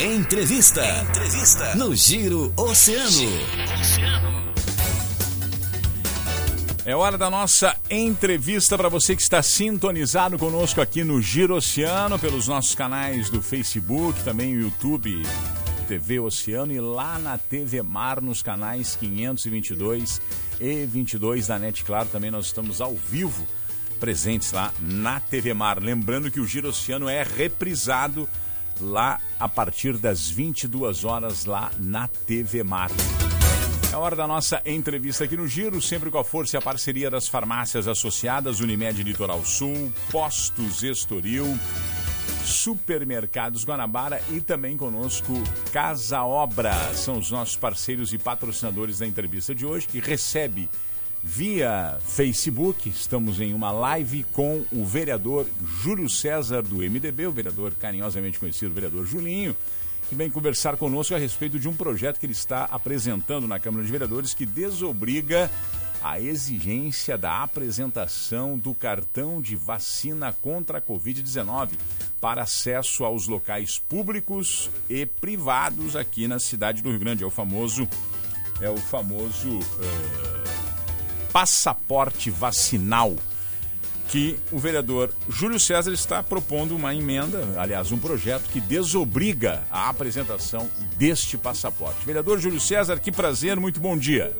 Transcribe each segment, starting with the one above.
Entrevista. Entrevista. No Giro Oceano. É hora da nossa entrevista para você que está sintonizado conosco aqui no Giro Oceano, pelos nossos canais do Facebook, também o YouTube, TV Oceano e lá na TV Mar, nos canais 522 e 22 da NET Claro. Também nós estamos ao vivo presentes lá na TV Mar. Lembrando que o Giro Oceano é reprisado lá a partir das 22 horas lá na TV Mar. É hora da nossa entrevista aqui no Giro, sempre com a força e a parceria das farmácias associadas Unimed Litoral Sul, Postos Estoril, Supermercados Guanabara e também conosco Casa Obra. São os nossos parceiros e patrocinadores da entrevista de hoje, que recebe via Facebook. Estamos em uma live com o vereador Júlio César do MDB, o vereador carinhosamente conhecido, vereador Julinho que vem conversar conosco a respeito de um projeto que ele está apresentando na Câmara de Vereadores que desobriga a exigência da apresentação do cartão de vacina contra a Covid-19 para acesso aos locais públicos e privados aqui na cidade do Rio Grande. É o famoso, é o famoso uh, passaporte vacinal que o vereador Júlio César está propondo uma emenda, aliás, um projeto que desobriga a apresentação deste passaporte. Vereador Júlio César, que prazer, muito bom dia.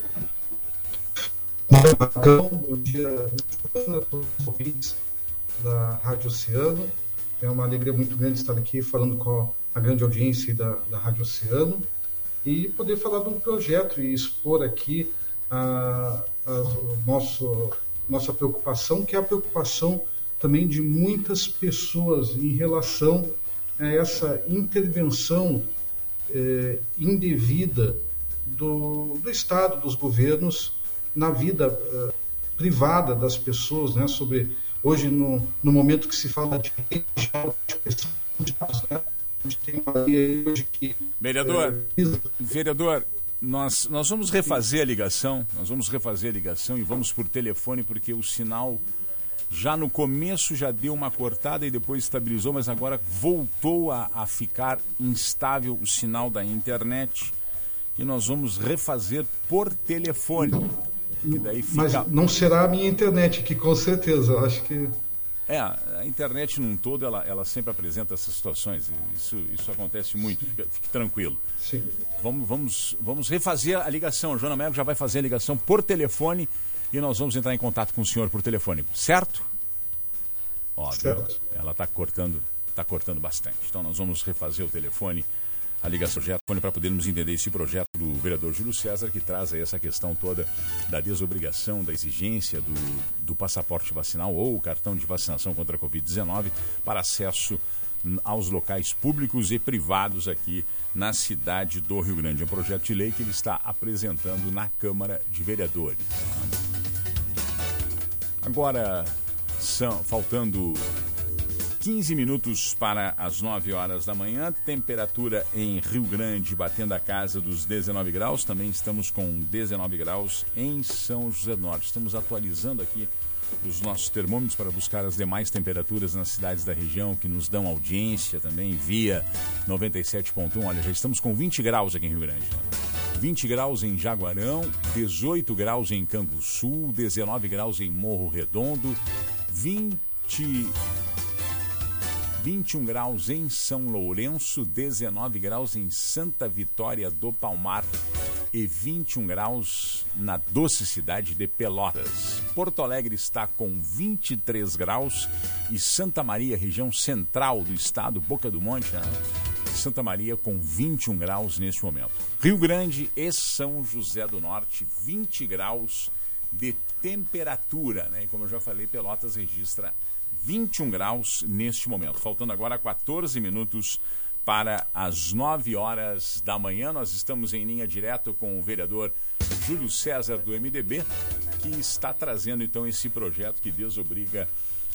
Bom dia a todos os ouvintes da Rádio Oceano. É uma alegria muito grande estar aqui falando com a grande audiência da, da Rádio Oceano e poder falar de um projeto e expor aqui a, a, nosso nossa preocupação, que é a preocupação também de muitas pessoas em relação a essa intervenção eh, indevida do, do Estado, dos governos, na vida eh, privada das pessoas, né? Sobre hoje no, no momento que se fala de de dados, né? tem uma hoje que vereador, é, vereador, nós, nós vamos refazer a ligação, nós vamos refazer a ligação e vamos por telefone porque o sinal já no começo já deu uma cortada e depois estabilizou, mas agora voltou a, a ficar instável o sinal da internet e nós vamos refazer por telefone. Fica... Mas não será a minha internet aqui, com certeza. Eu acho que é, a internet num todo, ela, ela sempre apresenta essas situações. Isso, isso acontece muito, fique, fique tranquilo. Sim. Vamos, vamos, vamos refazer a ligação. A Joana Melo já vai fazer a ligação por telefone e nós vamos entrar em contato com o senhor por telefone, certo? Óbvio. Certo. Ela está cortando, tá cortando bastante. Então nós vamos refazer o telefone a ligação projeto para podermos entender esse projeto do vereador Júlio César, que traz aí essa questão toda da desobrigação, da exigência do, do passaporte vacinal ou cartão de vacinação contra a Covid-19 para acesso aos locais públicos e privados aqui na cidade do Rio Grande. É um projeto de lei que ele está apresentando na Câmara de Vereadores. Agora, são, faltando 15 minutos para as 9 horas da manhã, temperatura em Rio Grande batendo a casa dos 19 graus, também estamos com 19 graus em São José do Norte. Estamos atualizando aqui os nossos termômetros para buscar as demais temperaturas nas cidades da região que nos dão audiência também via 97.1. Olha, já estamos com 20 graus aqui em Rio Grande. 20 graus em Jaguarão, 18 graus em Canguçu, 19 graus em Morro Redondo, 20 21 graus em São Lourenço, 19 graus em Santa Vitória do Palmar e 21 graus na doce cidade de Pelotas. Porto Alegre está com 23 graus e Santa Maria, região central do estado, Boca do Monte, né? Santa Maria com 21 graus neste momento. Rio Grande e São José do Norte, 20 graus de temperatura, né? E como eu já falei, Pelotas registra 21 graus neste momento. Faltando agora 14 minutos para as 9 horas da manhã. Nós estamos em linha direto com o vereador Júlio César do MDB, que está trazendo então esse projeto que desobriga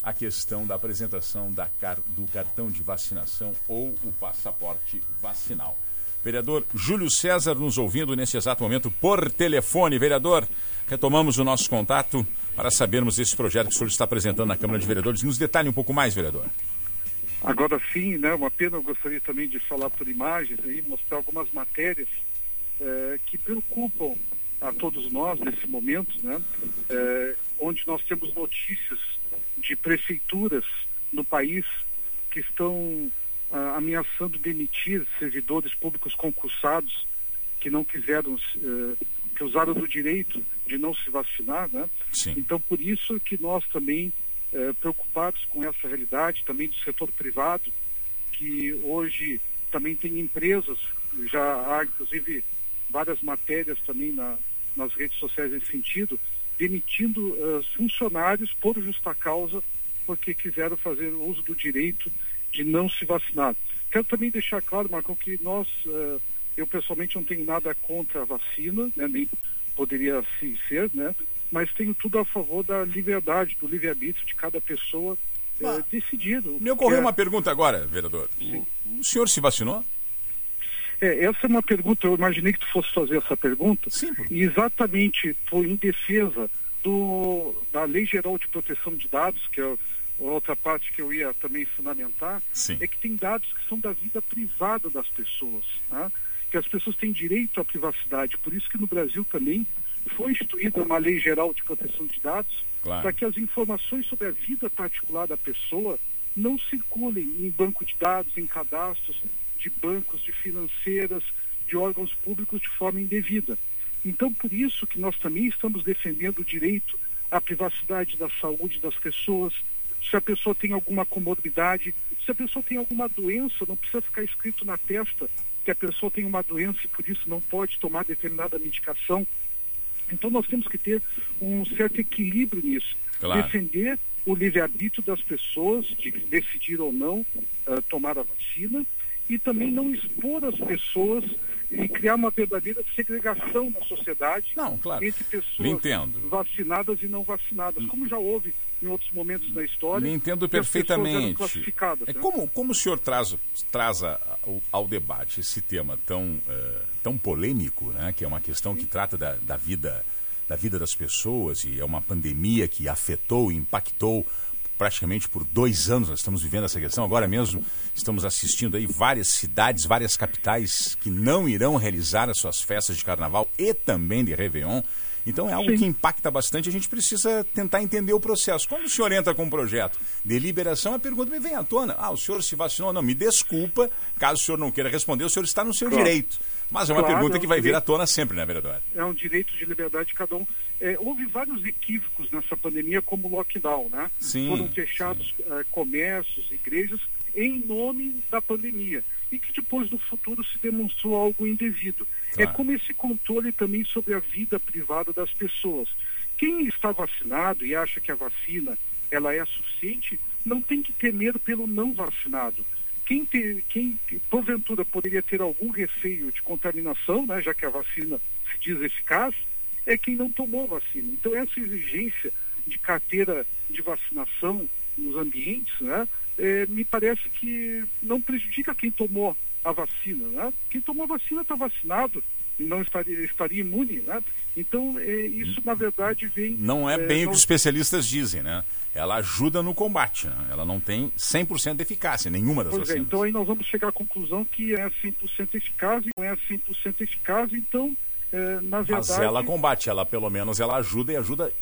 a questão da apresentação da, do cartão de vacinação ou o passaporte vacinal. Vereador Júlio César nos ouvindo nesse exato momento por telefone. Vereador, retomamos o nosso contato para sabermos esse projeto que o senhor está apresentando na Câmara de Vereadores. Nos detalhe um pouco mais, vereador. Agora sim, né, uma pena, eu gostaria também de falar por imagens e mostrar algumas matérias é, que preocupam a todos nós nesse momento, né, é, onde nós temos notícias de prefeituras no país que estão ah, ameaçando demitir servidores públicos concursados que não quiseram, eh, que usaram do direito de não se vacinar, né? Sim. Então, por isso que nós também, eh, preocupados com essa realidade, também do setor privado, que hoje também tem empresas, já há inclusive várias matérias também na, nas redes sociais nesse sentido, demitindo funcionários por justa causa, porque quiseram fazer uso do direito de não se vacinar. Quero também deixar claro, Marcão, que nós, uh, eu pessoalmente não tenho nada contra a vacina, né, nem poderia assim ser, né, mas tenho tudo a favor da liberdade, do livre-arbítrio de cada pessoa uh, decidir. Me ocorreu uma pergunta agora, vereador. O, o, senhor se vacinou? É, essa é uma pergunta, eu imaginei que tu fosse fazer essa pergunta. Sim. E exatamente foi em defesa do, da Lei Geral de Proteção de Dados, que é outra parte que eu ia também fundamentar, Sim. é que tem dados que são da vida privada das pessoas, né? que as pessoas têm direito à privacidade. Por isso que no Brasil também foi instituída uma lei geral de proteção de dados claro. para que as informações sobre a vida particular da pessoa não circulem em banco de dados, em cadastros de bancos, de financeiras, de órgãos públicos de forma indevida. Então, por isso que nós também estamos defendendo o direito à privacidade da saúde das pessoas, se a pessoa tem alguma comorbidade, se a pessoa tem alguma doença, não precisa ficar escrito na testa que a pessoa tem uma doença e por isso não pode tomar determinada medicação. Então nós temos que ter um certo equilíbrio nisso. Claro. Defender o livre-arbítrio das pessoas de decidir ou não uh, tomar a vacina e também não expor as pessoas e criar uma verdadeira segregação na sociedade não, claro. entre pessoas entendo. vacinadas e não vacinadas, como já houve em outros momentos da história. Me entendo perfeitamente. É né? como, como o senhor traz, traz ao, ao, debate esse tema tão, uh, tão polêmico, né? que é uma questão que trata da, da, vida, da vida das pessoas e é uma pandemia que afetou e impactou praticamente por dois anos nós estamos vivendo essa questão. Agora mesmo estamos assistindo aí várias cidades, várias capitais que não irão realizar as suas festas de carnaval e também de Réveillon. Então é algo Sim. que impacta bastante, a gente precisa tentar entender o processo. Quando o senhor entra com um projeto de liberação, a pergunta me vem à tona. Ah, o senhor se vacinou? Não, me desculpa, caso o senhor não queira responder, o senhor está no seu claro. direito. Mas é uma claro, pergunta é um que vai direito, vir à tona sempre, né, vereador? É um direito de liberdade de cada um. É, houve vários equívocos nessa pandemia, como o lockdown, né? Sim, Foram fechados uh, comércios, igrejas, em nome da pandemia. E que depois, no futuro, se demonstrou algo indevido. Claro. É como esse controle também sobre a vida privada das pessoas. Quem está vacinado e acha que a vacina ela é suficiente, não tem que ter medo pelo não vacinado. Quem, quem porventura poderia ter algum receio de contaminação, né, já que a vacina se diz eficaz, é quem não tomou vacina. Então essa exigência de carteira de vacinação nos ambientes, né, é, me parece que não prejudica quem tomou a vacina. Né? Quem tomou a vacina está vacinado não estaria, estaria imune. Né? Então, é, isso na verdade vem. Não é bem é, o que os especialistas dizem, né? Ela ajuda no combate, né? ela não tem 100% de eficácia, nenhuma das pois vacinas. É, então aí nós vamos chegar à conclusão que é 100% eficaz e não é 100% eficaz, então, é, na verdade. Mas ela combate, ela pelo menos ela ajuda e ajuda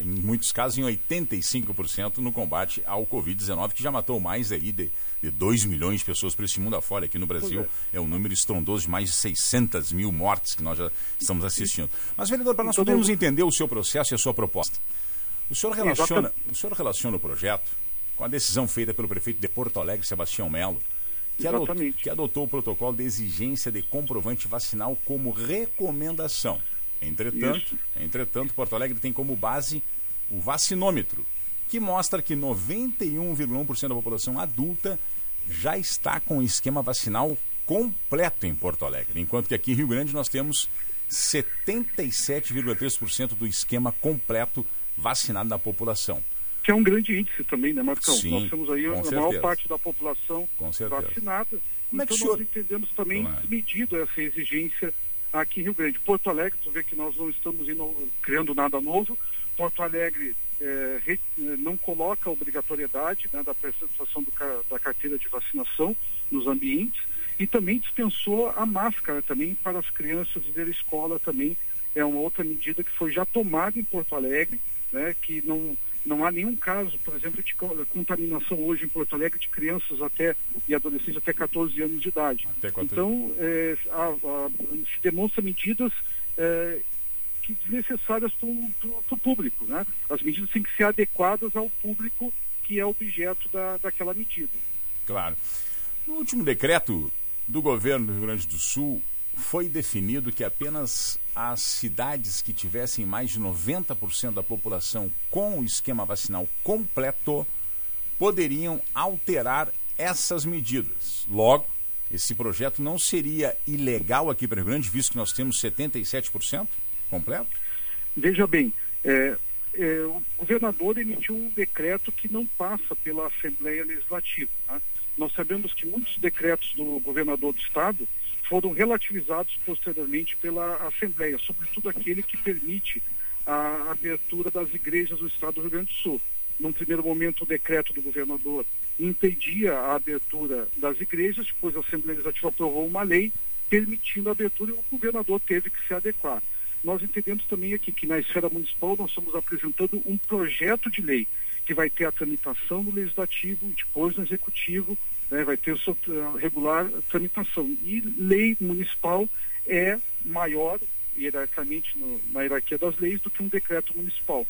em muitos casos, em 85% no combate ao Covid-19, que já matou mais aí de, de 2 milhões de pessoas por esse mundo afora. Aqui no Brasil é. é um número estrondoso de mais de 600 mil mortes que nós já estamos assistindo. Mas, vereador, para nós então, podermos entender o seu processo e a sua proposta, o senhor relaciona, o, senhor relaciona o projeto com a decisão feita pelo prefeito de Porto Alegre, Sebastião Melo, que adotou, que adotou o protocolo de exigência de comprovante vacinal como recomendação Entretanto, entretanto, Porto Alegre tem como base o vacinômetro, que mostra que 91,1% da população adulta já está com o esquema vacinal completo em Porto Alegre, enquanto que aqui em Rio Grande nós temos 77,3% do esquema completo vacinado na população. Que é um grande índice também, né, Marcão? Sim, nós temos aí a certeza. maior parte da população vacinada. Como é então que senhor... nós entendemos também medido essa exigência aqui em Rio Grande. Porto Alegre, tu vê que nós não estamos indo, criando nada novo. Porto Alegre é, re, não coloca a obrigatoriedade né, da apresentação do, da carteira de vacinação nos ambientes e também dispensou a máscara também para as crianças ir à escola também é uma outra medida que foi já tomada em Porto Alegre, né, que não não há nenhum caso, por exemplo, de contaminação hoje em Porto Alegre de crianças até e adolescentes até 14 anos de idade. Então, é, a, a, se demonstra medidas é, que desnecessárias para o público. Né? As medidas têm que ser adequadas ao público que é objeto da, daquela medida. Claro. No último decreto do governo do Rio Grande do Sul, foi definido que apenas as cidades que tivessem mais de 90% da população com o esquema vacinal completo poderiam alterar essas medidas. Logo, esse projeto não seria ilegal aqui para o Rio Grande, visto que nós temos 77% completo? Veja bem, é, é, o governador emitiu um decreto que não passa pela Assembleia Legislativa. Né? Nós sabemos que muitos decretos do governador do Estado foram relativizados posteriormente pela Assembleia, sobretudo aquele que permite a abertura das igrejas do Estado do Rio Grande do Sul. Num primeiro momento, o decreto do governador impedia a abertura das igrejas, depois a Assembleia Legislativa aprovou uma lei permitindo a abertura e o governador teve que se adequar. Nós entendemos também aqui que na esfera municipal nós estamos apresentando um projeto de lei que vai ter a tramitação no legislativo, depois no executivo né, vai ter sua uh, regular tramitação. E lei municipal é maior, hierarquicamente, no, na hierarquia das leis, do que um decreto municipal.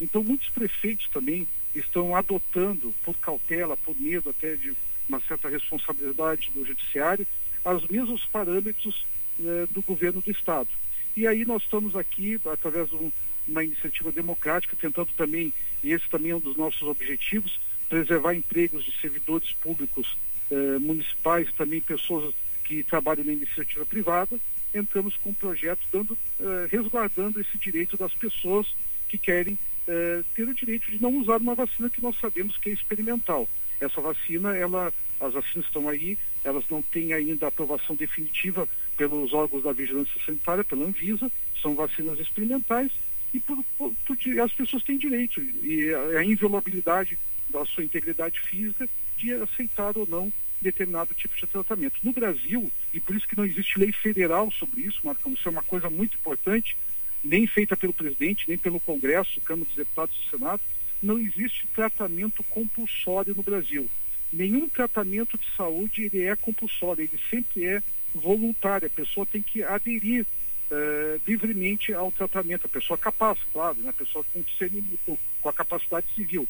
Então, muitos prefeitos também estão adotando, por cautela, por medo até de uma certa responsabilidade do judiciário, os mesmos parâmetros uh, do governo do Estado. E aí nós estamos aqui, através de um, uma iniciativa democrática, tentando também, e esse também é um dos nossos objetivos, preservar empregos de servidores públicos eh, municipais, também pessoas que trabalham na iniciativa privada, entramos com um projeto dando, eh, resguardando esse direito das pessoas que querem eh, ter o direito de não usar uma vacina que nós sabemos que é experimental. Essa vacina, ela, as vacinas estão aí, elas não têm ainda aprovação definitiva pelos órgãos da vigilância sanitária, pela Anvisa, são vacinas experimentais e por, por, por, as pessoas têm direito e a, a inviolabilidade da sua integridade física de aceitar ou não determinado tipo de tratamento. No Brasil, e por isso que não existe lei federal sobre isso, Marcão, isso é uma coisa muito importante, nem feita pelo presidente, nem pelo Congresso, Câmara dos Deputados e Senado, não existe tratamento compulsório no Brasil. Nenhum tratamento de saúde ele é compulsório, ele sempre é voluntário. A pessoa tem que aderir uh, livremente ao tratamento. A pessoa capaz, claro, né? a pessoa com, com a capacidade civil.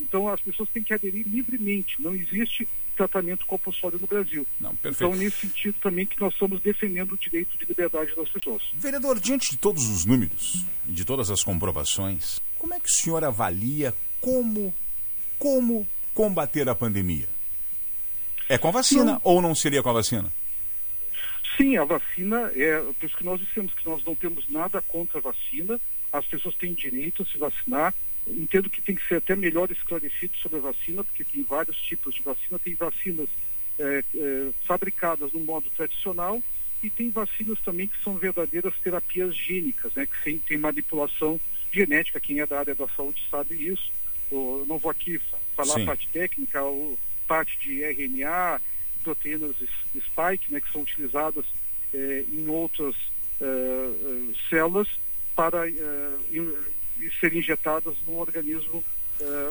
Então as pessoas têm que aderir livremente. Não existe tratamento compulsório no Brasil. Não, então, nesse sentido também que nós estamos defendendo o direito de liberdade das pessoas. Vereador, diante de todos os números, de todas as comprovações, como é que o senhor avalia como, como combater a pandemia? É com a vacina não. ou não seria com a vacina? Sim, a vacina é. Por isso que nós dissemos que nós não temos nada contra a vacina. As pessoas têm direito a se vacinar entendo que tem que ser até melhor esclarecido sobre a vacina, porque tem vários tipos de vacina. Tem vacinas é, é, fabricadas no modo tradicional e tem vacinas também que são verdadeiras terapias gênicas, né, que tem, tem manipulação genética. Quem é da área da saúde sabe isso. Eu não vou aqui falar Sim. a parte técnica, ou parte de RNA, proteínas spike, né, que são utilizadas é, em outras é, é, células para é, serem injetadas no organismo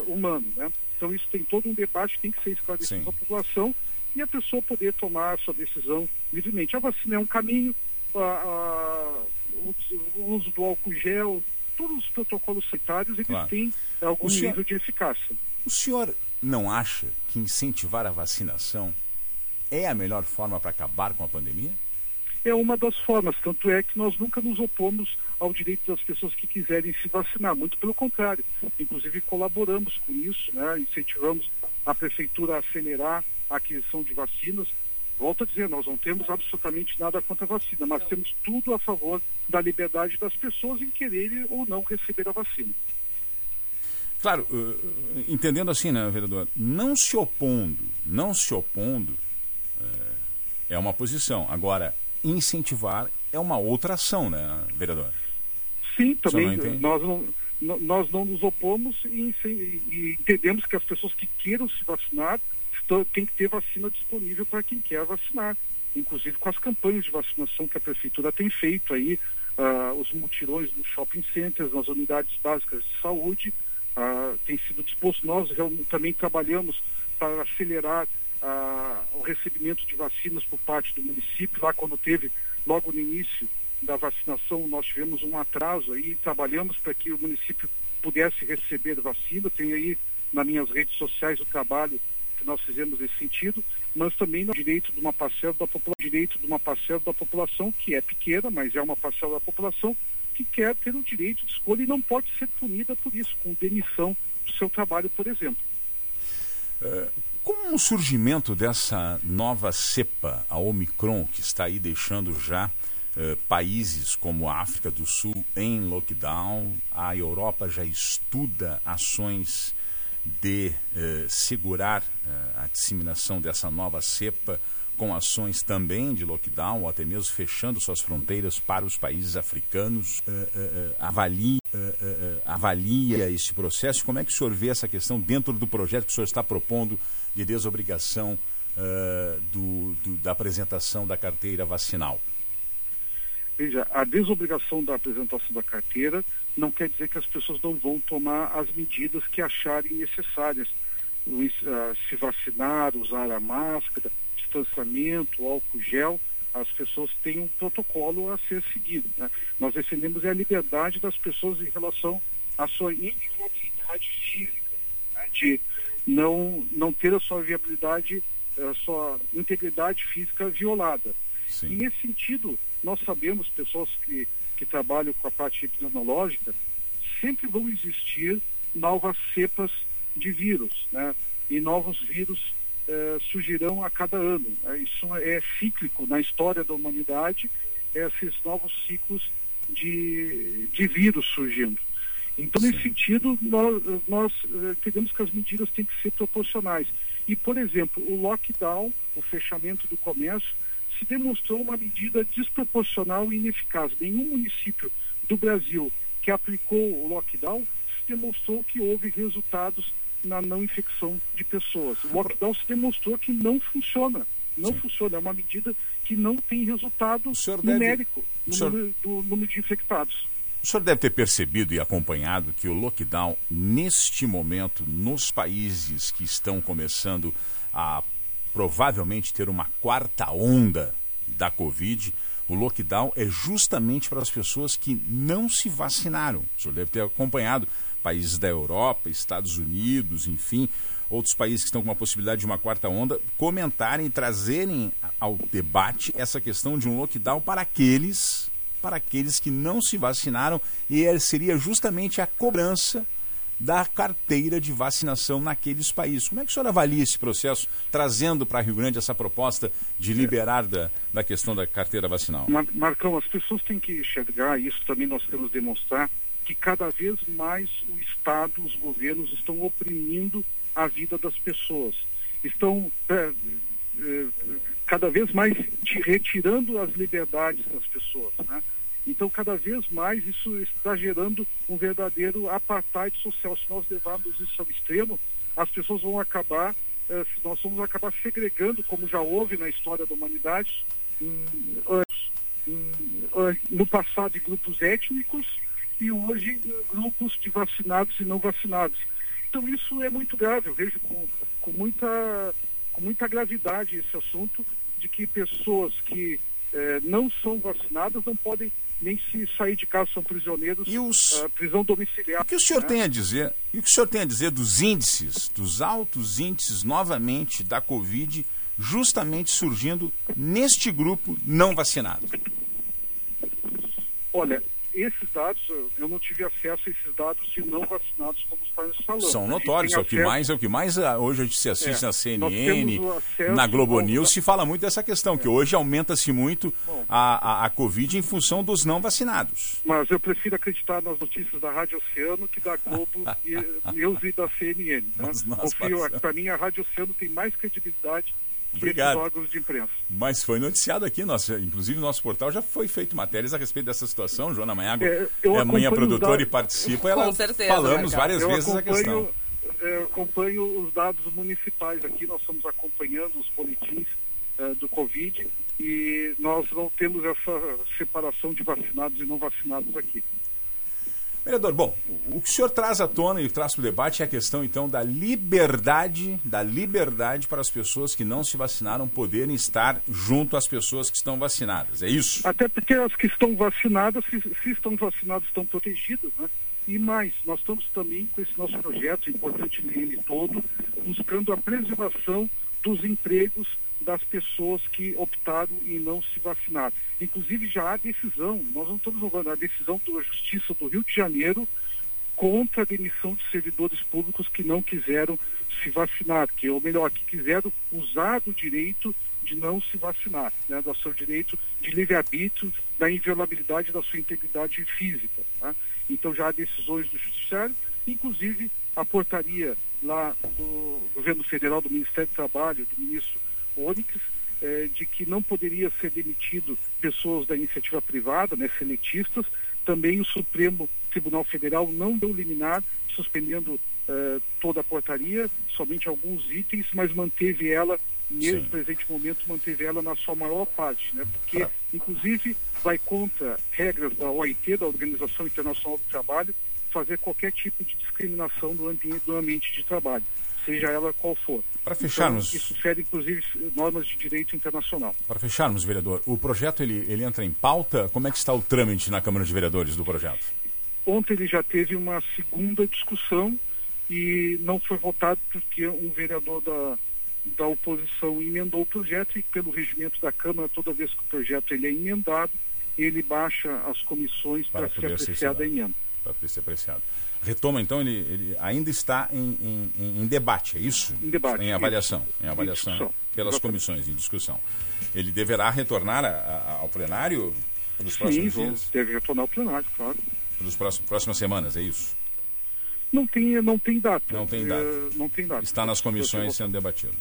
humano. Né? Então isso tem todo um debate, tem que ser esclarecido à população e a pessoa poder tomar a sua decisão livremente. A vacina é um caminho, a, a, o, o, uso do álcool gel, todos os protocolos sanitários, eles claro. têm algum senhor, nível de eficácia. O senhor não acha que incentivar a vacinação é a melhor forma para acabar com a pandemia? É uma das formas, tanto é que nós nunca nos opomos ao direito das pessoas que quiserem se vacinar. Muito pelo contrário. Inclusive colaboramos com isso, né? incentivamos a prefeitura a acelerar a aquisição de vacinas. Volto a dizer, nós não temos absolutamente nada contra a vacina, mas temos tudo a favor da liberdade das pessoas em quererem ou não receber a vacina. Claro, entendendo assim, né, vereador? Não se opondo, não se opondo é, é uma posição. Agora, incentivar é uma outra ação, né, vereador? Sim, também. Não nós não, nós não nos opomos e, e, entendemos que as pessoas que queiram se vacinar estão, têm que ter vacina disponível para quem quer vacinar, inclusive com as campanhas de vacinação que a prefeitura tem feito aí, uh, os mutirões nos shopping centers, nas unidades básicas de saúde, uh, tem sido disposto. Nós também trabalhamos para acelerar o recebimento de vacinas por parte do município, lá quando teve, logo no início, da vacinação, nós tivemos um atraso aí, trabalhamos para que o município pudesse receber vacina. Tem aí nas minhas redes sociais o trabalho que nós fizemos nesse sentido, mas também no direito de uma parcela da população, direito de uma parcela da população que é pequena, mas é uma parcela da população que quer ter o direito de escolha e não pode ser punida por isso, com demissão do seu trabalho, por exemplo. É, com o surgimento dessa nova cepa, a Omicron, que está aí deixando já eh, países como a África do Sul em lockdown, a Europa já estuda ações de eh, segurar eh, a disseminação dessa nova cepa com ações também de lockdown, ou até mesmo fechando suas fronteiras para os países africanos. Uh, uh, uh, avalia, avalia esse processo. Como é que o senhor vê essa questão dentro do projeto que o senhor está propondo de desobrigação do, do, da apresentação da carteira vacinal? Veja, a desobrigação da apresentação da carteira não quer dizer que as pessoas não vão tomar as medidas que acharem necessárias. Ah, se vacinar, usar a máscara, distanciamento, álcool gel, as pessoas têm um protocolo a ser seguido. Né? Nós defendemos a liberdade das pessoas em relação à sua inviolabilidade física, né? de não, não ter a sua viabilidade, a sua integridade física violada. Sim. E nesse sentido, nós sabemos, pessoas que, que trabalham com a parte epidemiológica, sempre vão existir novas cepas de vírus, né? E novos vírus eh, surgirão a cada ano. Né? Isso é cíclico na história da humanidade, esses novos ciclos de, de vírus surgindo. Então, Sim. nesse sentido, nós, nós eh, entendemos que as medidas têm que ser proporcionais. E, por exemplo, o lockdown, o fechamento do comércio, se demonstrou uma medida desproporcional e ineficaz. Nenhum município do Brasil que aplicou o lockdown se demonstrou que houve resultados na não infecção de pessoas. O lockdown se demonstrou que não funciona. Não Sim. funciona. É uma medida que não tem resultado numérico deve... no senhor... número, do número de infectados. O senhor deve ter percebido e acompanhado que o lockdown, neste momento, nos países que estão começando a provavelmente ter uma quarta onda da Covid, o lockdown é justamente para as pessoas que não se vacinaram. O senhor deve ter acompanhado países da Europa, Estados Unidos, enfim, outros países que estão com uma possibilidade de uma quarta onda, comentarem, trazerem ao debate essa questão de um lockdown para aqueles, para aqueles que não se vacinaram e seria justamente a cobrança da carteira de vacinação naqueles países. Como é que o senhor avalia esse processo, trazendo para Rio Grande essa proposta de liberar da, da questão da carteira vacinal? Marcão, as pessoas têm que enxergar, e isso também nós temos que demonstrar, que cada vez mais o Estado, os governos estão oprimindo a vida das pessoas. Estão é, é, cada vez mais retirando as liberdades das pessoas. Né? Então, cada vez mais isso está gerando um verdadeiro apartheid social. Se nós levarmos isso ao extremo, as pessoas vão acabar, eh, nós vamos acabar segregando, como já houve na história da humanidade, no passado de grupos étnicos e hoje grupos de vacinados e não vacinados. Então isso é muito grave, eu vejo com, com, muita, com muita gravidade esse assunto de que pessoas que eh, não são vacinadas não podem nem se sair de casa são prisioneiros, e os... Uh, prisão domiciliar. O que o senhor né? tem a dizer? E o que o senhor tem a dizer dos índices, dos altos índices novamente da Covid, justamente surgindo neste grupo não vacinado? Olha, esses dados, eu não tive acesso a esses dados de não vacinados, como está falando. São notórios, é o que mais, é o que mais ah, hoje a gente se assiste é, na CNN, na Globo News, se fala muito dessa questão, é. que hoje aumenta-se muito a, a, a, Covid em função dos não vacinados. Mas eu prefiro acreditar nas notícias da Rádio Oceano que da Globo e News e da CNN. Né? Confio, para mim a Rádio Oceano tem mais credibilidade Obrigado. órgãos de imprensa. Mas foi noticiado aqui, nosso, inclusive no nosso portal já foi feito matérias a respeito dessa situação. Joana Manhago É, é, eu a minha produtora os e participa. Ela Com certeza, falamos várias Eu vezes a questão. eh, acompanho os dados municipais aqui, nós estamos acompanhando os boletins eh, do Covid e nós não temos essa separação de vacinados e não vacinados aqui. Vereador, bom, o que o senhor traz à tona e traz para o debate é a questão, então, da liberdade, da liberdade para as pessoas que não se vacinaram poderem estar junto às pessoas que estão vacinadas. É isso? Até porque as que estão vacinadas, se, se estão vacinadas, estão protegidas, né? E mais, nós estamos também com esse nosso projeto, importante nele todo, buscando a preservação dos empregos das pessoas que optaram em não se vacinar. Inclusive já há decisão, nós não estamos falando, a decisão da Justiça do Rio de Janeiro contra a demissão de servidores públicos que não quiseram se vacinar, que ou melhor, que quiseram usar do direito de não se vacinar, né, do seu direito de livre-arbítrio, da inviolabilidade da sua integridade física. Tá? Então já há decisões do Judiciário, inclusive a portaria lá do governo federal, do Ministério do Trabalho, do ministro Onyx, eh, de que não poderia ser demitido pessoas da iniciativa privada, né, seletistas. Também o Supremo Tribunal Federal não deu liminar, suspendendo eh, toda a portaria, somente alguns itens, mas manteve ela, nesse presente momento, manteve ela na sua maior parte, né? Porque, inclusive, vai contra regras da OIT, da Organização Internacional do Trabalho, fazer qualquer tipo de discriminação do ambiente, do ambiente de trabalho, seja ela qual for. Para fecharmos, Então, isso fere, inclusive, normas de direito internacional. para fecharmos, vereador, o projeto ele, ele entra em pauta? Como é que está o trâmite na Câmara de Vereadores do projeto? Ontem ele já teve uma segunda discussão e não foi votado porque um vereador da, da oposição emendou o projeto e pelo regimento da Câmara, toda vez que o projeto ele é emendado, ele baixa as comissões Para para, ser apreciada a emenda. Para ser apreciado. Retoma, então, ele, ele ainda está em, em- em- debate, é isso? Em debate, Em avaliação. Em avaliação discussão. pelas comissões, em discussão. Ele deverá retornar a- a- ao plenário nos próximos sim, dias? deve retornar ao plenário, claro. Pelas próximas, próximas semanas, é isso? Não tem, não tem data. Não tem data. não tem data. Está nas comissões sendo debatido.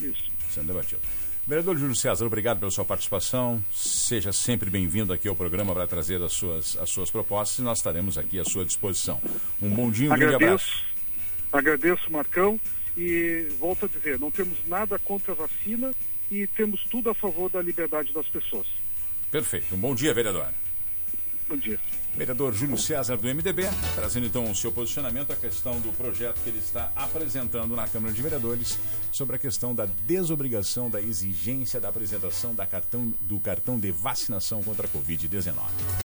Isso. Sendo debatido. Vereador Júlio César, obrigado pela sua participação. Seja sempre bem-vindo aqui ao programa para trazer as suas, as suas propostas e nós estaremos aqui à sua disposição. Um bom dia, um grande abraço. Agradeço, agradeço, Marcão, e volto a dizer, não temos nada contra a vacina e temos tudo a favor da liberdade das pessoas. Perfeito. Um bom dia, vereador. Bom dia. Vereador Júlio César do MDB, trazendo então o seu posicionamento à questão do projeto que ele está apresentando na Câmara de Vereadores sobre a questão da desobrigação da exigência da apresentação da cartão, do cartão de vacinação contra a Covid-19.